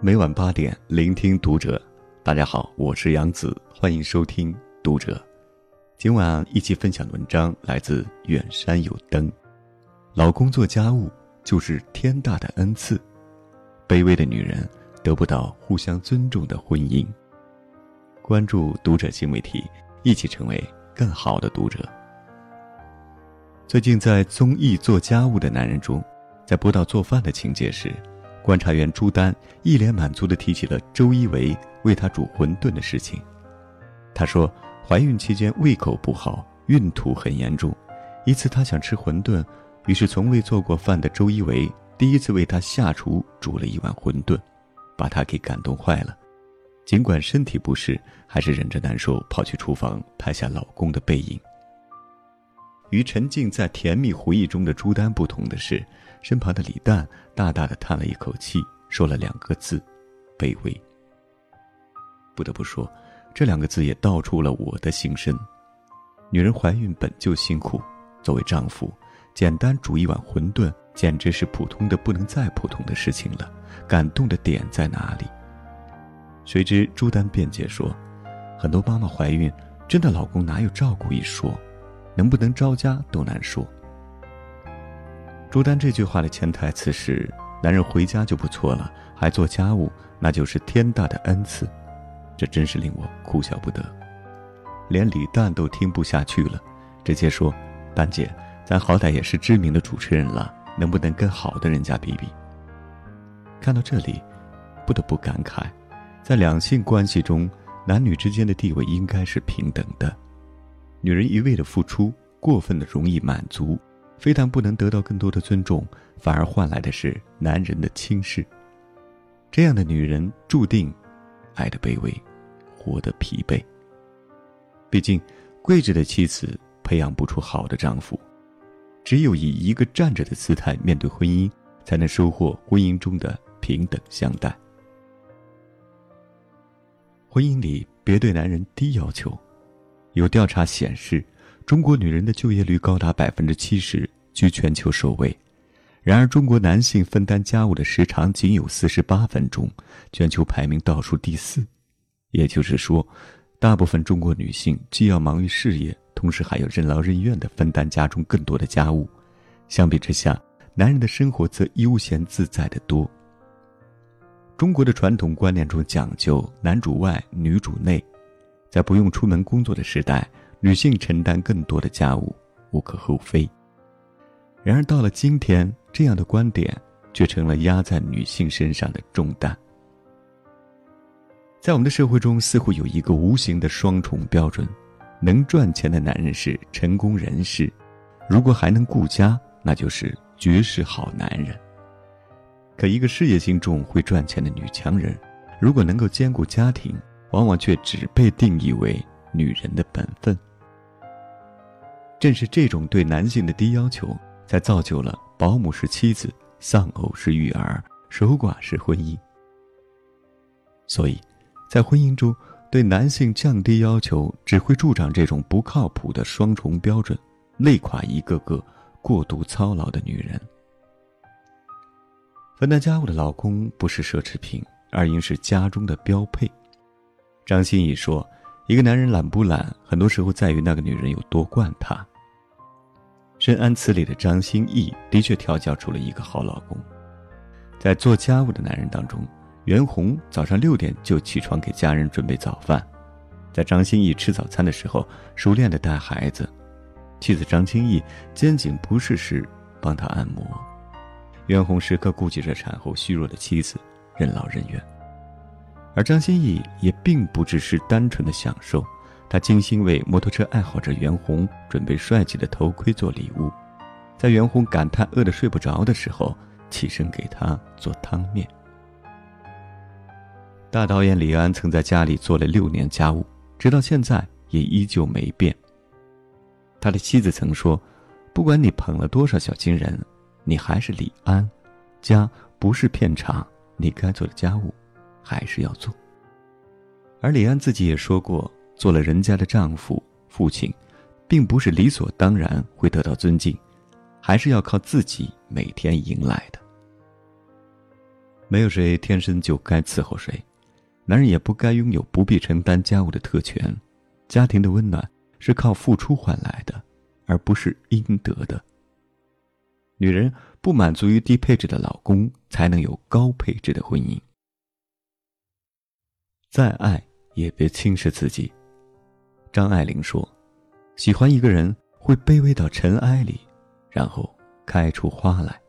每晚八点，聆听读者。大家好，我是杨子，欢迎收听读者。今晚一起分享的文章来自远山有灯。老公做家务就是天大的恩赐，卑微的女人得不到互相尊重的婚姻。关注读者新媒体，一起成为更好的读者。最近在综艺《做家务的男人》中，在播到做饭的情节时，观察员朱丹一脸满足地提起了周一围为她煮馄饨的事情。她说，怀孕期间胃口不好，孕吐很严重。一次，她想吃馄饨，于是从未做过饭的周一围第一次为她下厨煮了一碗馄饨，把她给感动坏了。尽管身体不适，还是忍着难受跑去厨房拍下老公的背影。与沉浸在甜蜜回忆中的朱丹不同的是，身旁的李诞大大的叹了一口气，说了两个字：“卑微。”不得不说，这两个字也道出了我的心声。女人怀孕本就辛苦，作为丈夫，简单煮一碗馄饨简直是普通的不能再普通的事情了。感动的点在哪里？谁知朱丹辩解说：“很多妈妈怀孕，真的老公哪有照顾一说？”能不能招家都难说。朱丹这句话的潜台词是：男人回家就不错了，还做家务，那就是天大的恩赐。这真是令我哭笑不得。连李诞都听不下去了，直接说：“丹姐，咱好歹也是知名的主持人了，能不能跟好的人家比比？”看到这里，不得不感慨，在两性关系中，男女之间的地位应该是平等的。女人一味的付出，过分的容易满足，非但不能得到更多的尊重，反而换来的是男人的轻视。这样的女人注定爱的卑微，活得疲惫。毕竟，跪着的妻子培养不出好的丈夫，只有以一个站着的姿态面对婚姻，才能收获婚姻中的平等相待。婚姻里别对男人低要求。有调查显示，中国女人的就业率高达百分之七十，居全球首位。然而，中国男性分担家务的时长仅有四十八分钟，全球排名倒数第四。也就是说，大部分中国女性既要忙于事业，同时还要任劳任怨地分担家中更多的家务。相比之下，男人的生活则悠闲自在得多。中国的传统观念中讲究男主外，女主内。在不用出门工作的时代，女性承担更多的家务，无可厚非。然而到了今天，这样的观点却成了压在女性身上的重担。在我们的社会中，似乎有一个无形的双重标准：能赚钱的男人是成功人士，如果还能顾家，那就是绝世好男人。可一个事业心重、会赚钱的女强人，如果能够兼顾家庭，往往却只被定义为女人的本分。正是这种对男性的低要求，才造就了保姆是妻子、丧偶是育儿、守寡是婚姻。所以，在婚姻中，对男性降低要求，只会助长这种不靠谱的双重标准，累垮一个个过度操劳的女人。分担家务的老公不是奢侈品，而应是家中的标配。张歆艺说：“一个男人懒不懒，很多时候在于那个女人有多惯他。”深谙此理的张歆艺的确调教出了一个好老公。在做家务的男人当中，袁弘早上六点就起床给家人准备早饭，在张歆艺吃早餐的时候，熟练的带孩子。妻子张歆艺肩颈不适时帮他按摩，袁弘时刻顾及着产后虚弱的妻子，任劳任怨。而张歆艺也并不只是单纯的享受，他精心为摩托车爱好者袁弘准备帅气的头盔做礼物，在袁弘感叹饿得睡不着的时候，起身给他做汤面。大导演李安曾在家里做了六年家务，直到现在也依旧没变。他的妻子曾说：“不管你捧了多少小金人，你还是李安，家不是片场，你该做的家务。”还是要做。而李安自己也说过，做了人家的丈夫、父亲，并不是理所当然会得到尊敬，还是要靠自己每天赢来的。没有谁天生就该伺候谁，男人也不该拥有不必承担家务的特权。家庭的温暖是靠付出换来的，而不是应得的。女人不满足于低配置的老公，才能有高配置的婚姻。再爱也别轻视自己。张爱玲说：“喜欢一个人会卑微到尘埃里，然后开出花来。”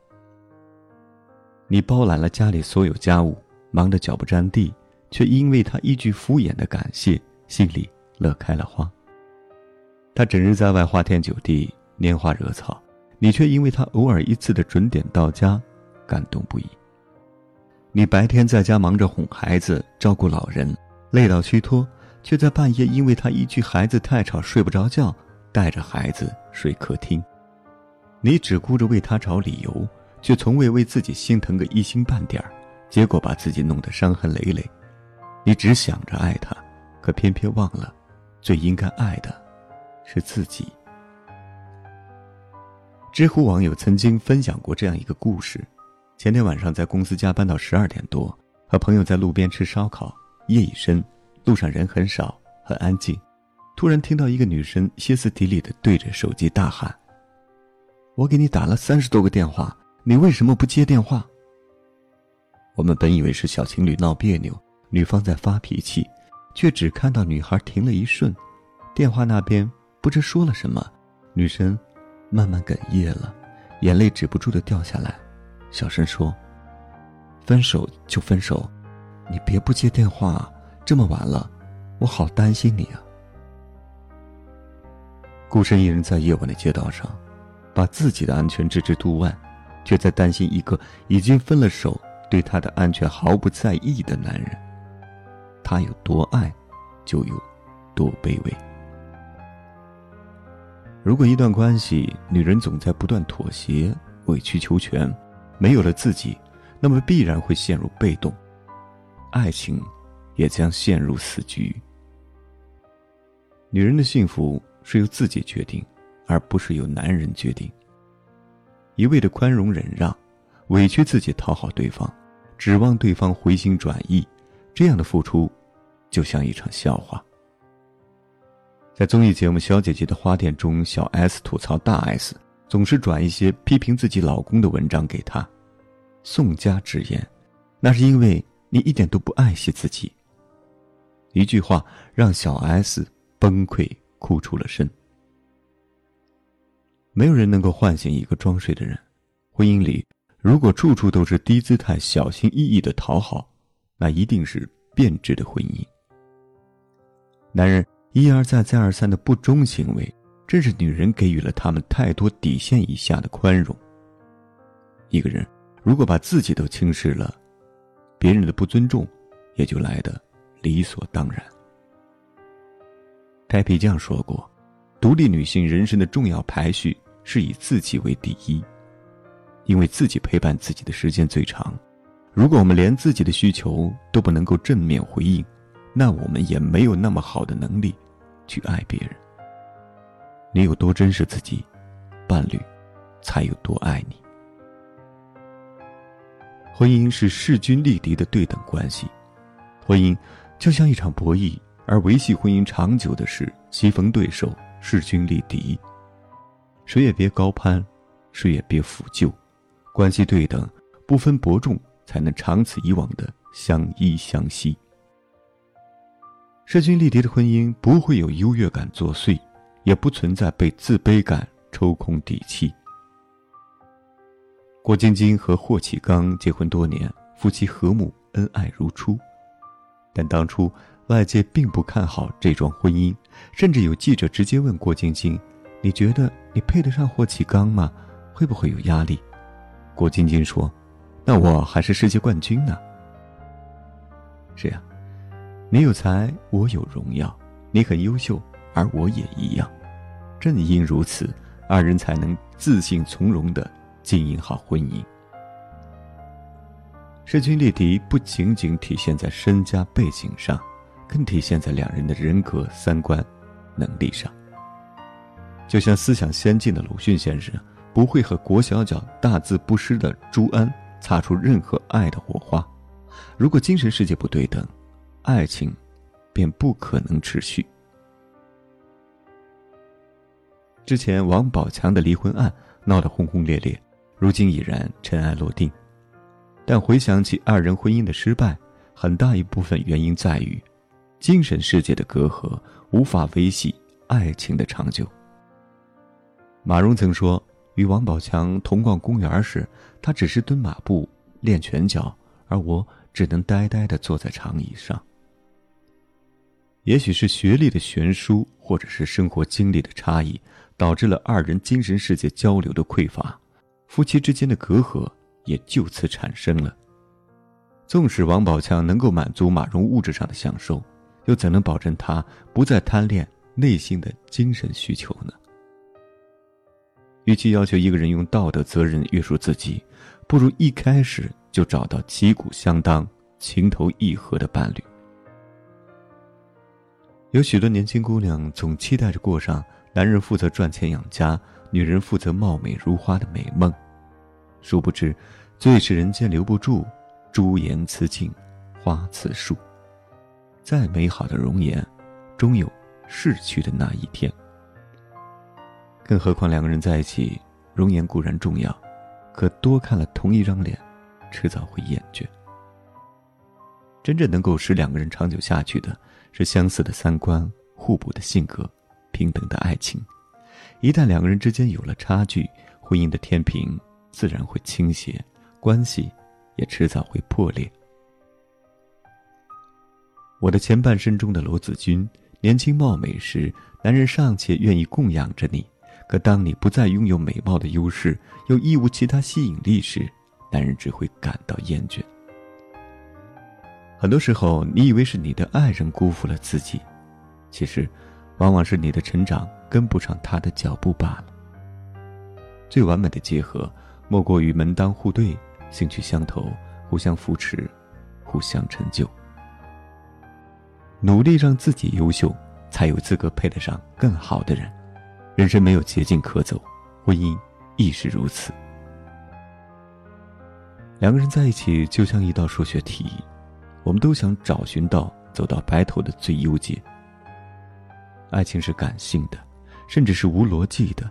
你包揽了家里所有家务，忙得脚不沾地，却因为他一句敷衍的感谢，心里乐开了花。他整日在外花天酒地，拈花惹草，你却因为他偶尔一次的准点到家，感动不已。你白天在家忙着哄孩子、照顾老人，累到虚脱，却在半夜因为他一句“孩子太吵，睡不着觉”，带着孩子睡客厅。你只顾着为他找理由。却从未为自己心疼个一星半点儿，结果把自己弄得伤痕累累。你只想着爱他，可偏偏忘了，最应该爱的，是自己。知乎网友曾经分享过这样一个故事：前天晚上在公司加班到十二点多，和朋友在路边吃烧烤，夜已深，路上人很少，很安静。突然听到一个女生歇斯底里的对着手机大喊：“我给你打了三十多个电话。”你为什么不接电话？我们本以为是小情侣闹别扭，女方在发脾气，却只看到女孩停了一瞬，电话那边不知说了什么，女生慢慢哽咽了，眼泪止不住的掉下来，小声说：“分手就分手，你别不接电话，这么晚了，我好担心你啊。”孤身一人在夜晚的街道上，把自己的安全置之度外。却在担心一个已经分了手、对他的安全毫不在意的男人。他有多爱，就有多卑微。如果一段关系，女人总在不断妥协、委曲求全，没有了自己，那么必然会陷入被动，爱情也将陷入死局。女人的幸福是由自己决定，而不是由男人决定。一味的宽容忍让，委屈自己讨好对方，指望对方回心转意，这样的付出，就像一场笑话。在综艺节目《小姐姐的花店》中，小 S 吐槽大 S 总是转一些批评自己老公的文章给他。宋佳直言，那是因为你一点都不爱惜自己。一句话让小 S 崩溃，哭出了声。没有人能够唤醒一个装睡的人。婚姻里，如果处处都是低姿态、小心翼翼的讨好，那一定是变质的婚姻。男人一而再、再而三的不忠行为，正是女人给予了他们太多底线以下的宽容。一个人如果把自己都轻视了，别人的不尊重也就来得理所当然。太皮匠说过：“独立女性人生的重要排序。”是以自己为第一，因为自己陪伴自己的时间最长。如果我们连自己的需求都不能够正面回应，那我们也没有那么好的能力去爱别人。你有多珍视自己，伴侣才有多爱你。婚姻是势均力敌的对等关系，婚姻就像一场博弈，而维系婚姻长久的是棋逢对手，势均力敌。谁也别高攀，谁也别抚旧，关系对等，不分伯仲，才能长此以往的相依相惜。势均力敌的婚姻不会有优越感作祟，也不存在被自卑感抽空底气。郭晶晶和霍启刚结婚多年，夫妻和睦，恩爱如初，但当初外界并不看好这桩婚姻，甚至有记者直接问郭晶晶。你觉得你配得上霍启刚吗？会不会有压力？郭晶晶说：“那我还是世界冠军呢。”是呀，你有才，我有荣耀；你很优秀，而我也一样。正因如此，二人才能自信从容的经营好婚姻。势均力敌不仅仅体现在身家背景上，更体现在两人的人格、三观、能力上。就像思想先进的鲁迅先生，不会和国小脚、大字不识的朱安擦出任何爱的火花。如果精神世界不对等，爱情便不可能持续。之前王宝强的离婚案闹得轰轰烈烈，如今已然尘埃落定。但回想起二人婚姻的失败，很大一部分原因在于精神世界的隔阂无法维系爱情的长久。马蓉曾说，与王宝强同逛公园时，他只是蹲马步练拳脚，而我只能呆呆地坐在长椅上。也许是学历的悬殊，或者是生活经历的差异，导致了二人精神世界交流的匮乏，夫妻之间的隔阂也就此产生了。纵使王宝强能够满足马蓉物质上的享受，又怎能保证他不再贪恋内心的精神需求呢？与其要求一个人用道德责任约束自己，不如一开始就找到旗鼓相当、情投意合的伴侣。有许多年轻姑娘总期待着过上男人负责赚钱养家，女人负责貌美如花的美梦，殊不知，最是人间留不住朱颜辞镜，花辞树。再美好的容颜，终有逝去的那一天。更何况两个人在一起，容颜固然重要，可多看了同一张脸，迟早会厌倦。真正能够使两个人长久下去的，是相似的三观、互补的性格、平等的爱情。一旦两个人之间有了差距，婚姻的天平自然会倾斜，关系也迟早会破裂。我的前半生中的罗子君，年轻貌美时，男人尚且愿意供养着你。可当你不再拥有美貌的优势，又一无其他吸引力时，男人只会感到厌倦。很多时候，你以为是你的爱人辜负了自己，其实，往往是你的成长跟不上他的脚步罢了。最完美的结合，莫过于门当户对、兴趣相投、互相扶持、互相成就。努力让自己优秀，才有资格配得上更好的人。人生没有捷径可走，婚姻亦是如此。两个人在一起就像一道数学题，我们都想找寻到走到白头的最优解。爱情是感性的，甚至是无逻辑的，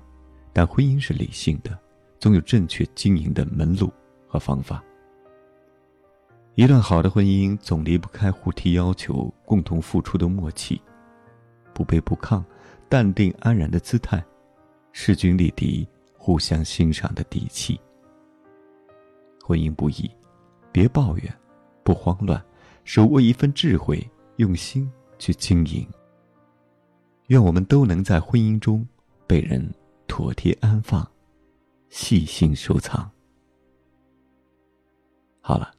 但婚姻是理性的，总有正确经营的门路和方法。一段好的婚姻总离不开互提要求、共同付出的默契，不卑不亢。淡定安然的姿态，势均力敌、互相欣赏的底气。婚姻不易，别抱怨，不慌乱，手握一份智慧，用心去经营。愿我们都能在婚姻中被人妥帖安放，细心收藏。好了，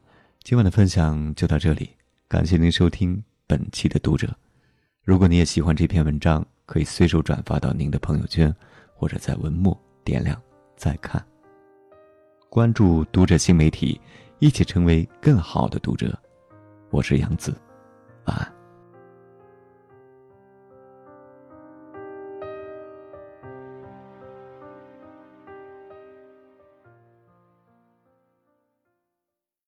今晚的分享就到这里，感谢您收听本期的读者。如果你也喜欢这篇文章，可以随手转发到您的朋友圈，或者在文末点亮再看。关注读者新媒体，一起成为更好的读者。我是杨子，晚安。